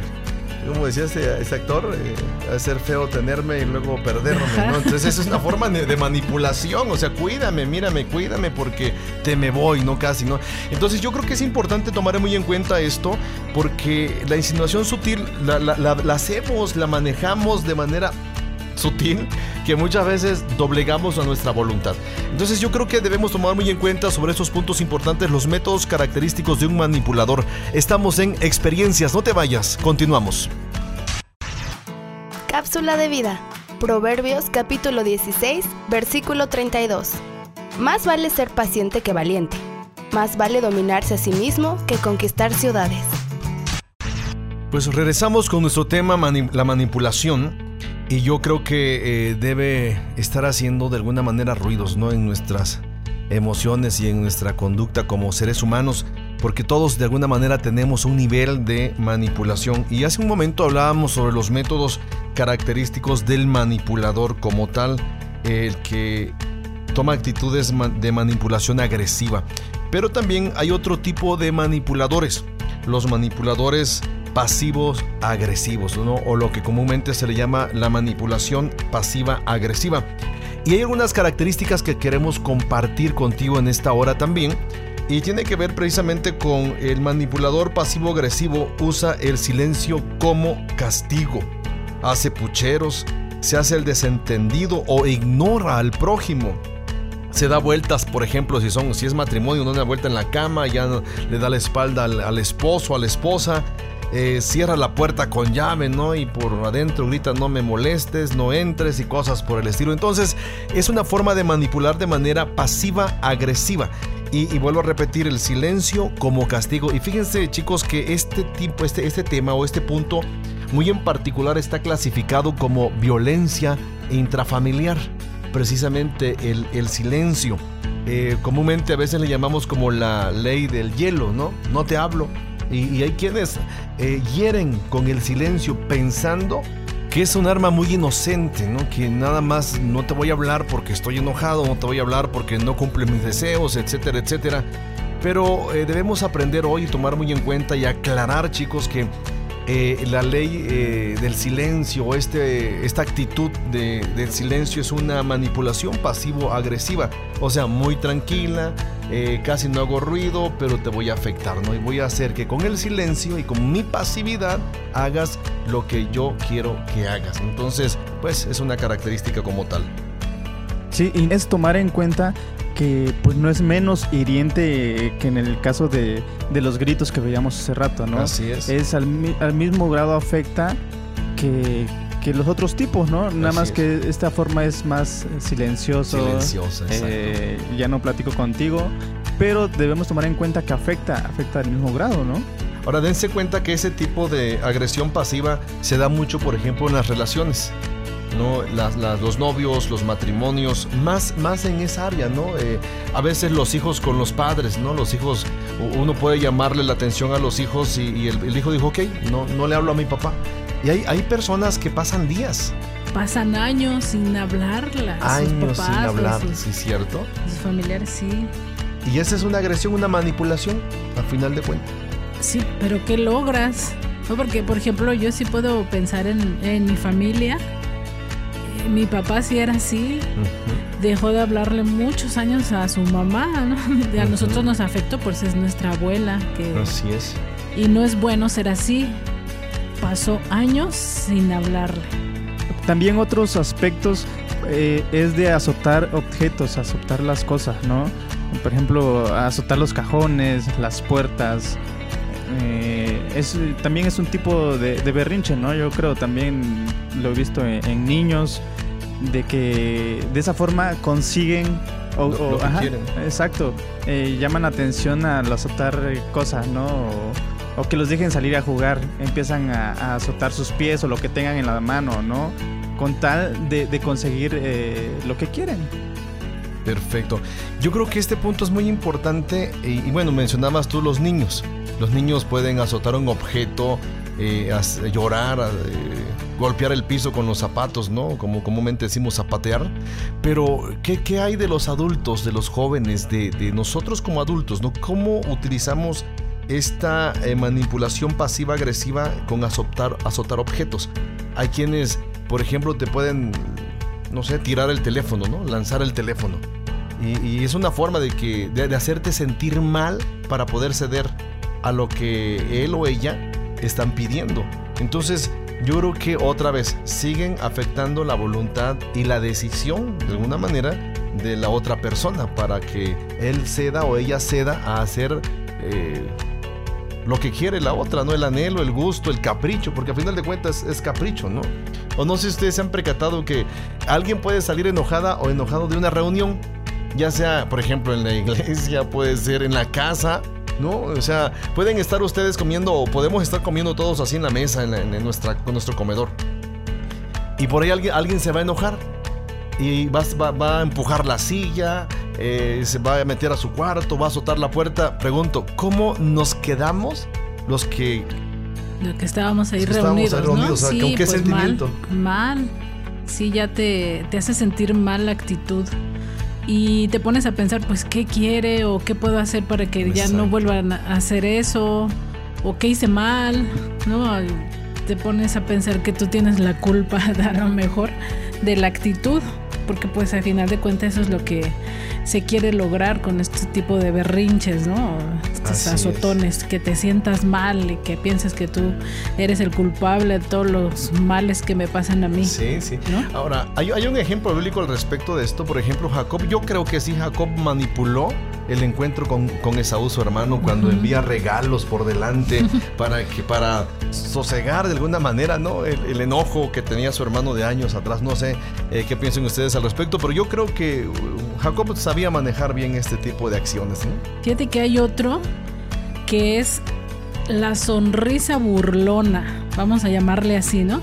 S2: como decía ese, actor, eh, ser feo tenerme y luego perderme, ¿no? Entonces eso es una forma de, manipulación, o sea, cuídame, mírame, cuídame porque te me voy, ¿no? Casi, ¿no? Entonces yo creo que es importante tomar muy en cuenta esto porque la insinuación sutil la hacemos, la manejamos de manera sutil que muchas veces doblegamos a nuestra voluntad. Entonces yo creo que debemos tomar muy en cuenta sobre estos puntos importantes los métodos característicos de un manipulador. Estamos en experiencias, no te vayas, continuamos.
S8: Cápsula de vida. Proverbios capítulo 16, versículo 32. Más vale ser paciente que valiente. Más vale dominarse a sí mismo que conquistar ciudades.
S2: Pues regresamos con nuestro tema la manipulación y yo creo que eh, debe estar haciendo de alguna manera ruidos, ¿no? En nuestras emociones y en nuestra conducta como seres humanos, porque todos de alguna manera tenemos un nivel de manipulación. Y hace un momento hablábamos sobre los métodos característicos del manipulador como tal. el que toma actitudes de manipulación agresiva. Pero también hay otro tipo de manipuladores, los manipuladores pasivos agresivos, o lo que comúnmente se le llama la manipulación pasiva agresiva. Y hay algunas características que queremos compartir contigo en esta hora también. Y tiene que ver precisamente con el manipulador pasivo agresivo usa el silencio como castigo. Hace pucheros, se hace el desentendido o ignora al prójimo se da vueltas, por ejemplo, si son si es matrimonio, no da vuelta en la cama, ya le da la espalda al, esposo, a la esposa, eh, cierra la puerta con llave, ¿no? Y por adentro grita no me molestes, no entres y cosas por el estilo. Entonces, es una forma de manipular de manera pasiva agresiva. Y, vuelvo a repetir el silencio como castigo. Y fíjense, chicos, que este tipo, este, este tema o este punto muy en particular está clasificado como violencia intrafamiliar precisamente el, silencio. Eh, comúnmente a veces le llamamos como la ley del hielo, ¿no? No te hablo. Y, hay quienes eh, hieren con el silencio pensando que es un arma muy inocente, ¿no? Que nada más no te voy a hablar porque estoy enojado, no te voy a hablar porque no cumple mis deseos, etcétera, etcétera. Pero eh, debemos aprender hoy y tomar muy en cuenta y aclarar, chicos, que eh, la ley eh, del silencio, este, esta actitud de, del silencio es una manipulación pasivo-agresiva. O sea, muy tranquila, eh, casi no hago ruido, pero te voy a afectar, ¿no? Y voy a hacer que con el silencio y con mi pasividad hagas lo que yo quiero que hagas. Entonces, pues es una característica como tal.
S3: Sí, y es tomar en cuenta que pues no es menos hiriente que en el caso de, los gritos que veíamos hace rato, ¿no?
S2: Así es.
S3: Es al, mismo grado afecta que, los otros tipos, ¿no? Nada más que esta forma es más silencioso.
S2: Silenciosa,
S3: eh, ya no platico contigo, pero debemos tomar en cuenta que afecta, afecta al mismo grado, ¿no?
S2: Ahora dense cuenta que ese tipo de agresión pasiva se da mucho, por ejemplo, en las relaciones. ¿No? los novios, los matrimonios, más, más en esa área, ¿no? Eh, a veces los hijos con los padres, ¿no? Los hijos, uno puede llamarle la atención a los hijos y, el, hijo dijo, ok, no, no le hablo a mi papá. Y hay, hay personas que pasan días.
S4: Pasan años sin hablarla.
S2: Años sin hablar, sí, cierto.
S4: Sus familiares, sí.
S2: Y esa es una agresión, una manipulación, al final de cuentas.
S4: Sí, pero ¿qué logras? No, porque, por ejemplo, yo sí puedo pensar en, en mi familia mi papá sí era así. Dejó de hablarle muchos años a su mamá, ¿no? A nosotros nos afectó, pues es nuestra abuela. Que,
S2: así es.
S4: Y no es bueno ser así. Pasó años sin hablarle.
S3: También otros aspectos eh, es de azotar objetos, azotar las cosas, ¿no? Por ejemplo, azotar los cajones, las puertas, eh, es, también es un tipo de, berrinche, ¿no? Yo creo también lo he visto en, niños, de que de esa forma consiguen o, exacto, eh, llaman atención a azotar cosas, ¿no? O, que los dejen salir a jugar, empiezan a, azotar sus pies o lo que tengan en la mano, ¿no? Con tal de, conseguir eh, lo que quieren.
S2: Perfecto. Yo creo que este punto es muy importante y bueno, mencionabas tú los niños. Los niños pueden azotar un objeto, eh, llorar, golpear el piso con los zapatos, ¿no? Como comúnmente decimos zapatear. Pero, ¿qué, hay de los adultos, de los jóvenes, de, nosotros como adultos, ¿no? ¿Cómo utilizamos esta eh, manipulación pasiva-agresiva con azotar, azotar objetos? Hay quienes, por ejemplo, te pueden, no sé, tirar el teléfono, ¿no? Lanzar el teléfono. Y, es una forma de, que, de hacerte sentir mal para poder ceder a lo que él o ella están pidiendo. Entonces, yo creo que otra vez siguen afectando la voluntad y la decisión, de alguna manera, de la otra persona para que él ceda o ella ceda a hacer eh, lo que quiere la otra, ¿no? El anhelo, el gusto, el capricho, porque a final de cuentas es capricho, ¿no? O no sé si ustedes se han percatado que alguien puede salir enojada o enojado de una reunión, ya sea, por ejemplo, en la iglesia, puede ser en la casa, ¿no? O sea, pueden estar ustedes comiendo o podemos estar comiendo todos así en la mesa, en, nuestra, nuestro comedor. Y por ahí alguien, alguien se va a enojar y va, va, a empujar la silla, eh, se va a meter a su cuarto, va a azotar la puerta. Pregunto, ¿cómo nos quedamos los que...
S4: Los que estábamos ahí reunidos, ¿no?
S2: ¿Con qué
S4: pues
S2: sentimiento?
S4: Mal, mal. sí ya te, te hace sentir mal la actitud y te pones a pensar, pues, ¿qué quiere o qué puedo hacer para que ya no vuelvan a hacer eso? ¿O qué hice mal? ¿No? Te pones a pensar que tú tienes la culpa, a lo mejor, de la actitud porque pues al final de cuentas eso es lo que se quiere lograr con este tipo de berrinches, ¿no? Estos azotones, que te sientas mal y que pienses que tú eres el culpable de todos los males que me pasan a mí.
S2: Sí, sí. Ahora, hay, hay un ejemplo bíblico al respecto de esto. Por ejemplo, Jacob, yo creo que sí, Jacob manipuló el encuentro con, con Esaú, su hermano, cuando envía regalos por delante para que para sosegar de alguna manera, ¿no? El, enojo que tenía su hermano de años atrás. No sé eh, qué piensan ustedes al respecto, pero yo creo que uh, Jacob sabía manejar bien este tipo de acciones.
S4: Fíjate que hay otro que es la sonrisa burlona, vamos a llamarle así, ¿no?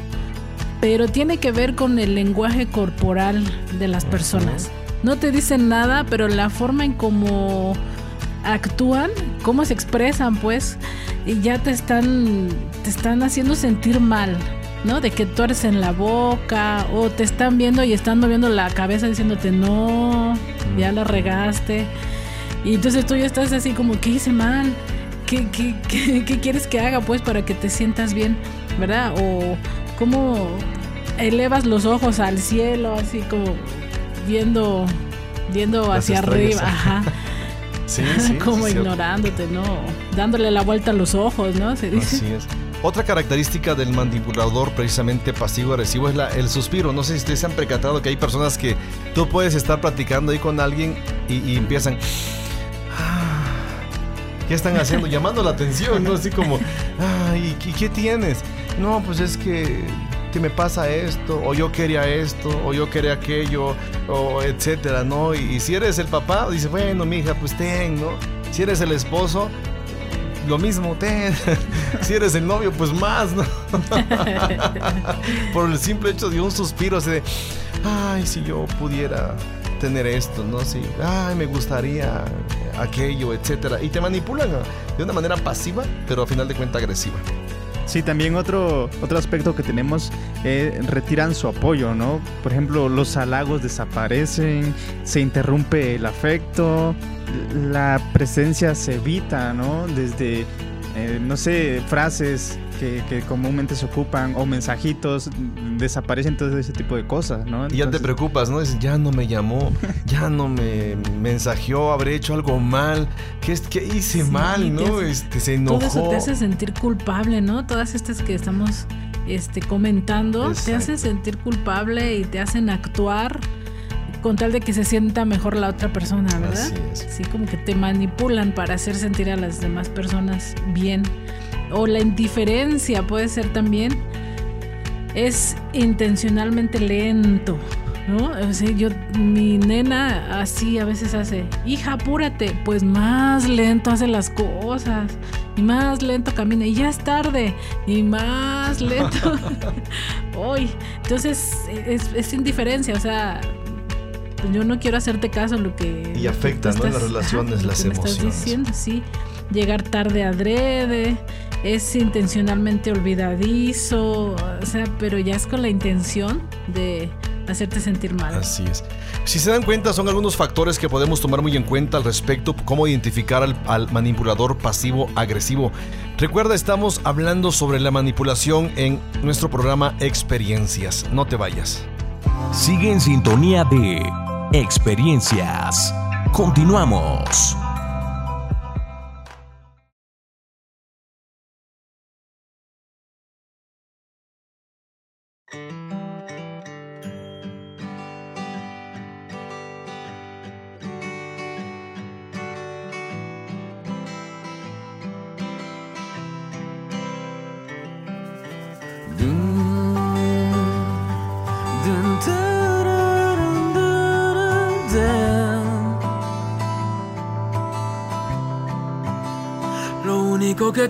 S4: Pero tiene que ver con el lenguaje corporal de las personas. No te dicen nada, pero la forma en cómo actúan, cómo se expresan, pues, y ya te están, te están haciendo sentir mal. ¿no? De que tú eres en la boca o te están viendo y están moviendo la cabeza diciéndote no, ya la regaste. Y entonces tú ya estás así como, ¿qué hice mal? ¿Qué, qué, qué, quieres que haga pues para que te sientas bien? ¿Verdad? O cómo elevas los ojos al cielo, así como viendo, viendo hacia arriba. Ajá.
S2: Sí, sí,
S4: como ignorándote, ¿no? Dándole la vuelta a los ojos, ¿no? Se dice.
S2: Así es. Otra característica del manipulador precisamente pasivo-agresivo es la, el suspiro. No sé si ustedes se han percatado que hay personas que tú puedes estar platicando ahí con alguien y, empiezan... Ah, ¿Qué están haciendo? Llamando la atención, ¿no? Así como, ay, ¿y qué tienes? No, pues es que, que me pasa esto, o yo quería esto, o yo quería aquello, o etcétera, ¿no? Y, si eres el papá, dice, bueno, mija, pues ten, ¿no? Si eres el esposo, lo mismo, ten. si eres el novio, pues más, ¿no? Por el simple hecho de un suspiro así de, ay, si yo pudiera tener esto, ¿no? Sí, ay, me gustaría aquello, etcétera. Y te manipulan de una manera pasiva, pero a final de cuentas agresiva.
S3: Sí, también otro, otro aspecto que tenemos, eh, retiran su apoyo, ¿no? Por ejemplo, los halagos desaparecen, se interrumpe el afecto, la presencia se evita, ¿no? Desde, eh, no sé, frases que, comúnmente se ocupan o mensajitos, desaparecen todo ese tipo de cosas, ¿no?
S2: y ya te preocupas, ¿no? Dices, ya no me llamó, ya no me mensajeó, habré hecho algo mal, ¿qué, qué hice mal, no? este, se enojó.
S4: Todo eso te hace sentir culpable, ¿no? Todas estas que estamos este, comentando te hacen sentir culpable y te hacen actuar con tal de que se sienta mejor la otra persona, ¿verdad? Sí, como que te manipulan para hacer sentir a las demás personas bien. O la indiferencia puede ser también. Es intencionalmente lento, ¿no? O sea, yo, mi nena así a veces hace, hija, apúrate, pues más lento hace las cosas y más lento camina y ya es tarde y más lento. Hoy, entonces es, es indiferencia, o sea, yo no quiero hacerte caso en lo que...
S2: Y afecta, ¿no? las relaciones, las emociones.
S4: estás diciendo, sí. Llegar tarde adrede, es intencionalmente olvidadizo, o sea, pero ya es con la intención de hacerte sentir mal.
S2: Así es. Si se dan cuenta, son algunos factores que podemos tomar muy en cuenta al respecto, cómo identificar al, al manipulador pasivo-agresivo. Recuerda, estamos hablando sobre la manipulación en nuestro programa Experiencias. No te vayas.
S1: Sigue en sintonía de experiencias. Continuamos.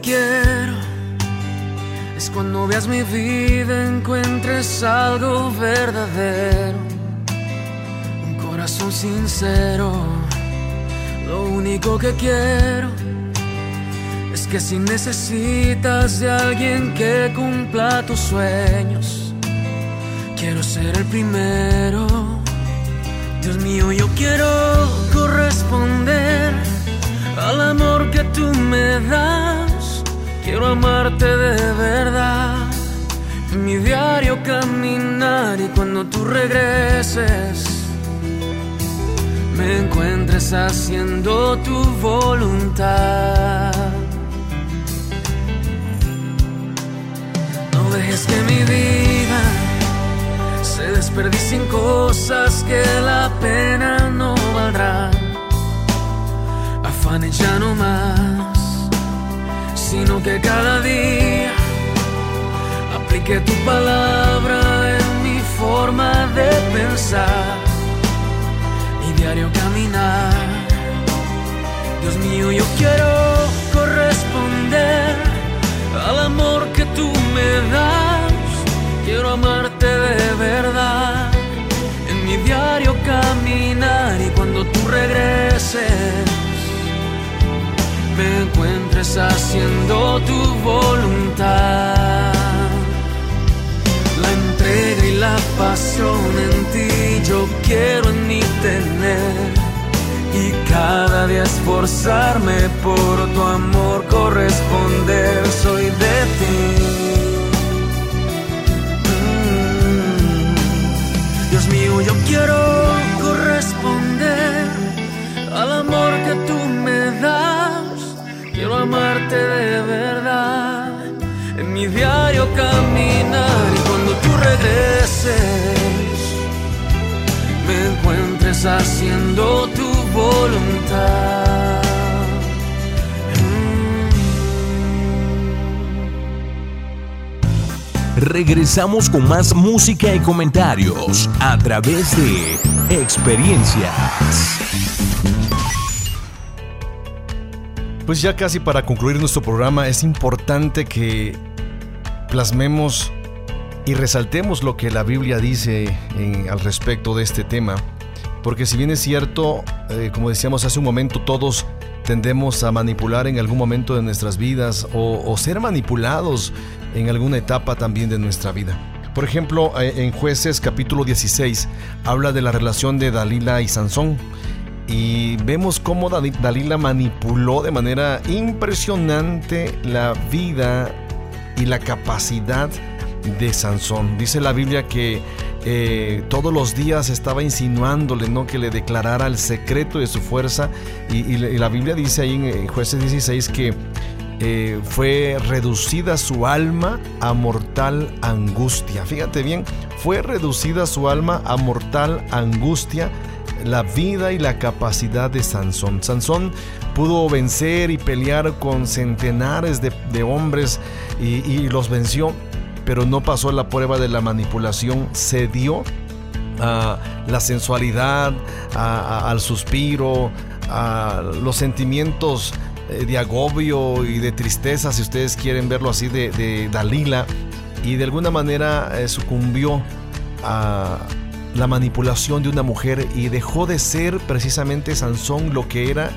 S6: Quiero es cuando veas mi vida encuentres algo verdadero, un corazón sincero. Lo único que quiero es que si necesitas de alguien que cumpla tus sueños,
S9: quiero ser el primero. Dios mío, yo quiero corresponder al amor que tú me das. Quiero amarte de verdad. En mi diario caminar y cuando tú regreses me encuentres haciendo tu voluntad. No dejes que mi vida se desperdicie en cosas que la pena no valdrá. Afanes ya no más, sino que cada día aplique tu palabra en mi forma de pensar diario caminar. Dios mío, yo quiero corresponder al amor que tú me das. Quiero amarte de verdad en mi diario caminar y cuando tú regreses me encuentres haciendo tu voluntad. La entrega y la pasión en ti yo quiero en mí tener y cada día esforzarme por tu amor corresponder. Soy de ti. Mm. Dios mío, yo quiero corresponder al amor que tú. Amarte de verdad en mi diario caminar y cuando tú regreses me encuentres haciendo tu voluntad.
S1: Regresamos con más música y comentarios a través de experiencias.
S2: Pues ya casi para concluir nuestro programa es importante que plasmemos y resaltemos lo que la Biblia dice al respecto de este tema. Porque si bien es cierto, eh, como decíamos hace un momento, todos tendemos a manipular en algún momento de nuestras vidas o, ser manipulados en alguna etapa también de nuestra vida. Por ejemplo, eh, en jueces capítulo 16 habla de la relación de Dalila y Sansón. Y vemos cómo Dalila manipuló de manera impresionante la vida y la capacidad de Sansón. Dice la Biblia que eh, todos los días estaba insinuándole ¿no? que le declarara el secreto de su fuerza y, la Biblia dice ahí en, jueces 16 que eh, fue reducida su alma a mortal angustia. Fíjate bien, fue reducida su alma a mortal angustia la vida y la capacidad de Sansón. Sansón pudo vencer y pelear con centenares de, hombres y los venció pero no pasó la prueba de la manipulación, cedió a la sensualidad, al suspiro, a los sentimientos eh, de agobio y de tristeza, si ustedes quieren verlo así, de, Dalila, y de alguna manera eh, sucumbió a la manipulación de una mujer y dejó de ser precisamente Sansón lo que era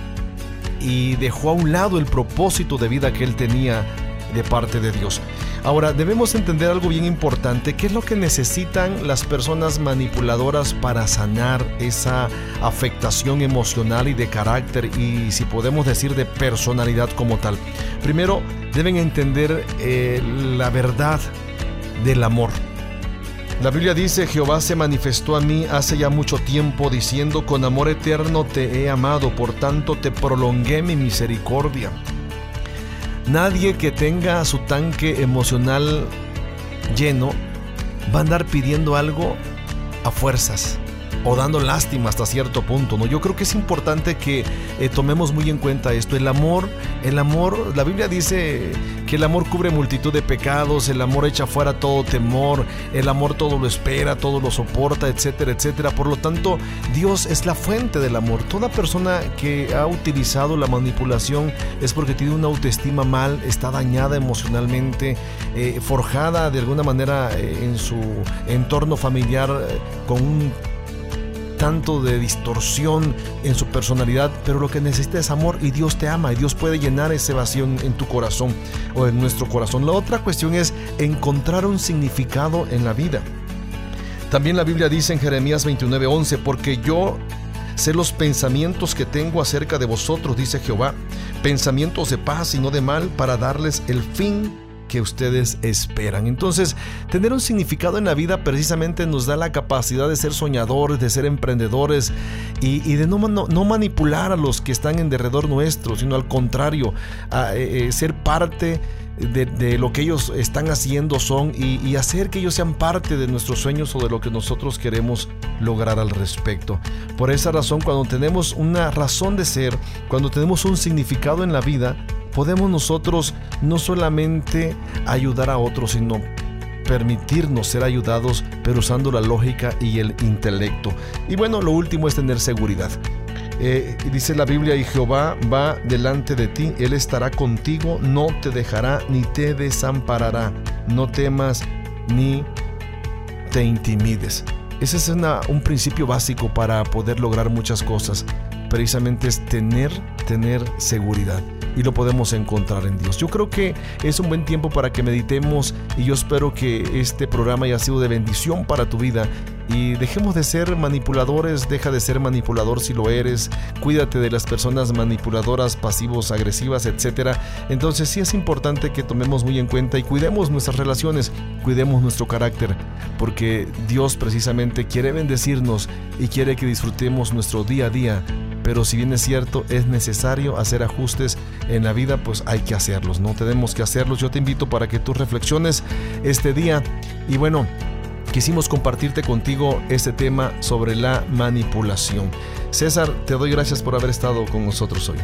S2: y dejó a un lado el propósito de vida que él tenía de parte de Dios. Ahora, debemos entender algo bien importante, ¿qué es lo que necesitan las personas manipuladoras para sanar esa afectación emocional y de carácter y si podemos decir de personalidad como tal? Primero, deben entender eh, la verdad del amor. La Biblia dice, Jehová se manifestó a mí hace ya mucho tiempo diciendo, con amor eterno te he amado, por tanto te prolongué mi misericordia. Nadie que tenga su tanque emocional lleno va a andar pidiendo algo a fuerzas o dando lástima hasta cierto punto, ¿no? Yo creo que es importante que eh, tomemos muy en cuenta esto. El amor, el amor, la Biblia dice que el amor cubre multitud de pecados, el amor echa fuera todo temor, el amor todo lo espera, todo lo soporta, etcétera, etcétera. Por lo tanto, Dios es la fuente del amor. Toda persona que ha utilizado la manipulación es porque tiene una autoestima mal, está dañada emocionalmente, eh, forjada de alguna manera eh, en su entorno familiar con un tanto de distorsión en su personalidad, pero lo que necesita es amor y Dios te ama y Dios puede llenar ese vacío en, tu corazón o en nuestro corazón. La otra cuestión es encontrar un significado en la vida. También la Biblia dice en Jeremías 29:11, porque yo sé los pensamientos que tengo acerca de vosotros, dice Jehová, pensamientos de paz y no de mal, para darles el fin que ustedes esperan. Entonces, tener un significado en la vida precisamente nos da la capacidad de ser soñadores, de ser emprendedores y, de no, manipular a los que están en derredor nuestro, sino al contrario, eh, eh, ser parte de, lo que ellos están haciendo son y, hacer que ellos sean parte de nuestros sueños o de lo que nosotros queremos lograr al respecto. Por esa razón, cuando tenemos una razón de ser, cuando tenemos un significado en la vida, podemos nosotros no solamente ayudar a otros, sino permitirnos ser ayudados, pero usando la lógica y el intelecto. Y bueno, lo último es tener seguridad. Eh, dice la Biblia, y Jehová va delante de ti, Él estará contigo, no te dejará ni te desamparará. No temas ni te intimides. Ese es un principio básico para poder lograr muchas cosas. Precisamente es tener, tener seguridad y lo podemos encontrar en Dios. Yo creo que es un buen tiempo para que meditemos y yo espero que este programa haya sido de bendición para tu vida y dejemos de ser manipuladores, deja de ser manipulador si lo eres, cuídate de las personas manipuladoras, pasivos, agresivas, etc. Entonces sí es importante que tomemos muy en cuenta y cuidemos nuestras relaciones, cuidemos nuestro carácter, porque Dios precisamente quiere bendecirnos y quiere que disfrutemos nuestro día a día pero si bien es cierto, es necesario hacer ajustes en la vida, pues hay que hacerlos, no tenemos que hacerlos. Yo te invito para que tú reflexiones este día y bueno, quisimos compartirte contigo este tema sobre la manipulación. César, te doy gracias por haber estado con nosotros hoy.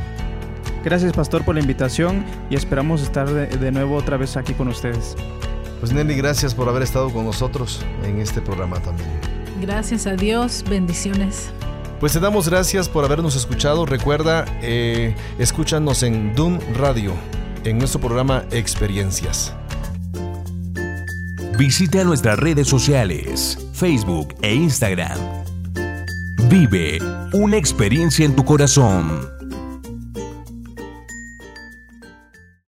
S3: Gracias, Pastor, por la invitación y esperamos estar de, nuevo otra vez aquí con ustedes.
S2: Pues Nelly, gracias por haber estado con nosotros en este programa también.
S4: Gracias a Dios, bendiciones.
S2: Pues te damos gracias por habernos escuchado. Recuerda, eh, escúchanos en Doom Radio, en nuestro programa Experiencias.
S1: Visita nuestras redes sociales, Facebook e Instagram. Vive una experiencia en tu corazón.